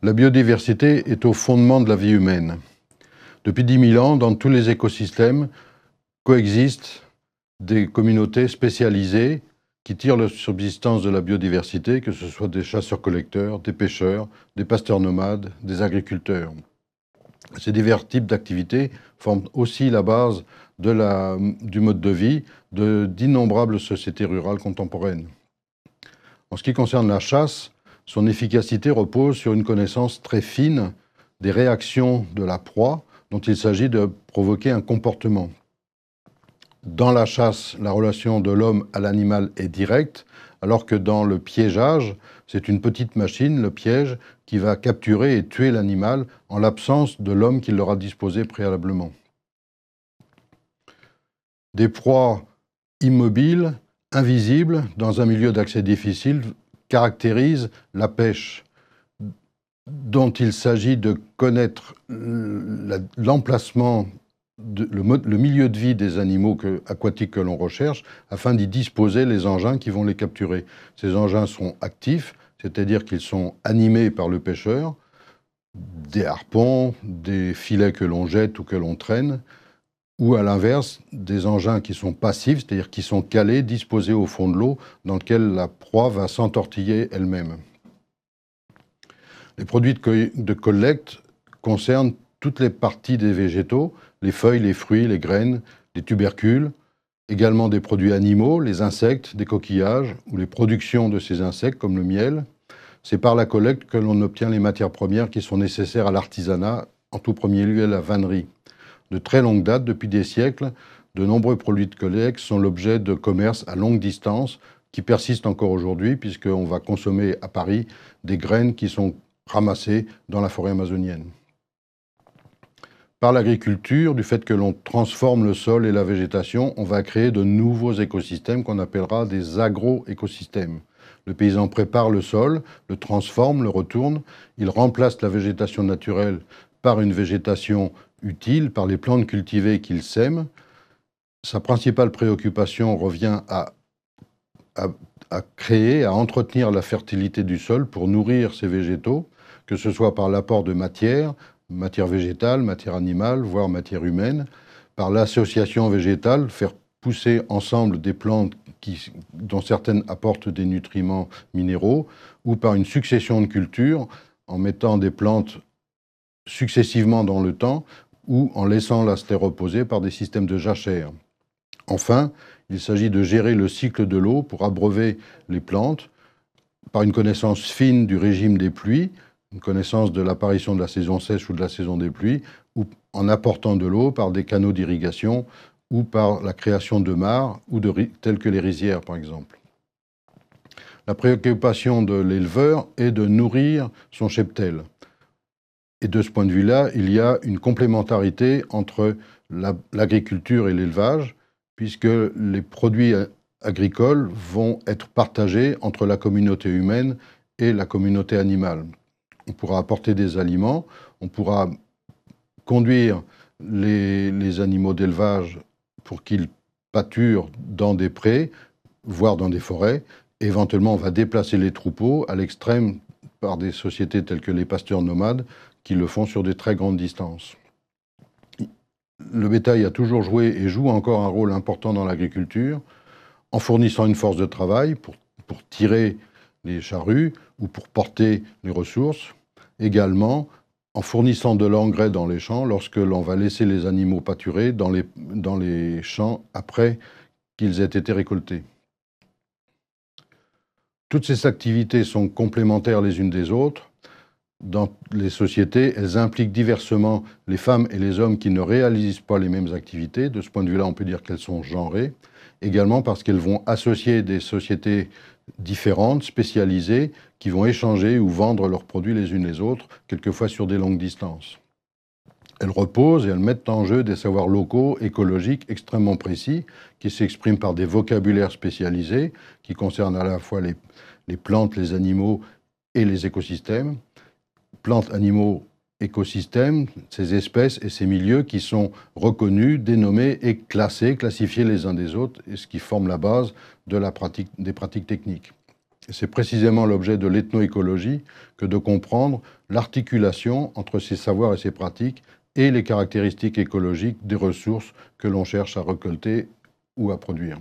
La biodiversité est au fondement de la vie humaine. Depuis 10 000 ans, dans tous les écosystèmes coexistent des communautés spécialisées qui tirent leur subsistance de la biodiversité, que ce soit des chasseurs-collecteurs, des pêcheurs, des pasteurs nomades, des agriculteurs. Ces divers types d'activités forment aussi la base du mode de vie d'innombrables sociétés rurales contemporaines. En ce qui concerne la chasse, son efficacité repose sur une connaissance très fine des réactions de la proie dont il s'agit de provoquer un comportement. Dans la chasse, la relation de l'homme à l'animal est directe, alors que dans le piégeage, c'est une petite machine, le piège, qui va capturer et tuer l'animal en l'absence de l'homme qui l'aura disposé préalablement. Des proies immobiles, invisibles, dans un milieu d'accès difficile, caractérise la pêche, dont il s'agit de connaître l'emplacement, le, milieu de vie des animaux aquatiques que l'on recherche, afin d'y disposer les engins qui vont les capturer. Ces engins sont actifs, c'est-à-dire qu'ils sont animés par le pêcheur, des harpons, des filets que l'on jette ou que l'on traîne, ou à l'inverse, des engins qui sont passifs, c'est-à-dire qui sont calés, disposés au fond de l'eau, dans lequel la proie va s'entortiller elle-même. Les produits de, collecte concernent toutes les parties des végétaux, les feuilles, les fruits, les graines, les tubercules, également des produits animaux, les insectes, des coquillages, ou les productions de ces insectes, comme le miel. C'est par la collecte que l'on obtient les matières premières qui sont nécessaires à l'artisanat, en tout premier lieu à la vannerie de très longue date, depuis des siècles, de nombreux produits de collecte sont l'objet de commerces à longue distance qui persistent encore aujourd'hui, puisqu'on va consommer à Paris des graines qui sont ramassées dans la forêt amazonienne. Par l'agriculture, du fait que l'on transforme le sol et la végétation, on va créer de nouveaux écosystèmes qu'on appellera des agro-écosystèmes. Le paysan prépare le sol, le transforme, le retourne, il remplace la végétation naturelle par une végétation utile par les plantes cultivées qu'il sème. Sa principale préoccupation revient à, créer, à entretenir la fertilité du sol pour nourrir ces végétaux, que ce soit par l'apport de matière, matière végétale, matière animale, voire matière humaine, par l'association végétale, faire pousser ensemble des plantes qui, dont certaines apportent des nutriments minéraux, ou par une succession de cultures, en mettant des plantes successivement dans le temps ou en laissant la reposer par des systèmes de jachère. Enfin, il s'agit de gérer le cycle de l'eau pour abreuver les plantes par une connaissance fine du régime des pluies, une connaissance de l'apparition de la saison sèche ou de la saison des pluies, ou en apportant de l'eau par des canaux d'irrigation ou par la création de mares ou telles que les rizières par exemple. La préoccupation de l'éleveur est de nourrir son cheptel. Et de ce point de vue-là, il y a une complémentarité entre l'agriculture et l'élevage, puisque les produits agricoles vont être partagés entre la communauté humaine et la communauté animale. On pourra apporter des aliments, on pourra conduire les, animaux d'élevage pour qu'ils pâturent dans des prés, voire dans des forêts. Éventuellement, on va déplacer les troupeaux à l'extrême par des sociétés telles que les pasteurs nomades qui le font sur des très grandes distances. Le bétail a toujours joué et joue encore un rôle important dans l'agriculture, en fournissant une force de travail pour, pour tirer les charrues ou pour porter les ressources, également en fournissant de l'engrais dans les champs lorsque l'on va laisser les animaux pâturer dans les, dans les champs après qu'ils aient été récoltés. Toutes ces activités sont complémentaires les unes des autres dans les sociétés, elles impliquent diversement les femmes et les hommes qui ne réalisent pas les mêmes activités. De ce point de vue-là, on peut dire qu'elles sont genrées. Également parce qu'elles vont associer des sociétés différentes, spécialisées, qui vont échanger ou vendre leurs produits les unes les autres, quelquefois sur des longues distances. Elles reposent et elles mettent en jeu des savoirs locaux, écologiques, extrêmement précis, qui s'expriment par des vocabulaires spécialisés, qui concernent à la fois les, plantes, les animaux et les écosystèmes plantes, animaux, écosystèmes, ces espèces et ces milieux qui sont reconnus, dénommés et classés, classifiés les uns des autres, et ce qui forme la base de la pratique, des pratiques techniques. c'est précisément l'objet de l'ethnoécologie que de comprendre l'articulation entre ces savoirs et ces pratiques et les caractéristiques écologiques des ressources que l'on cherche à récolter ou à produire.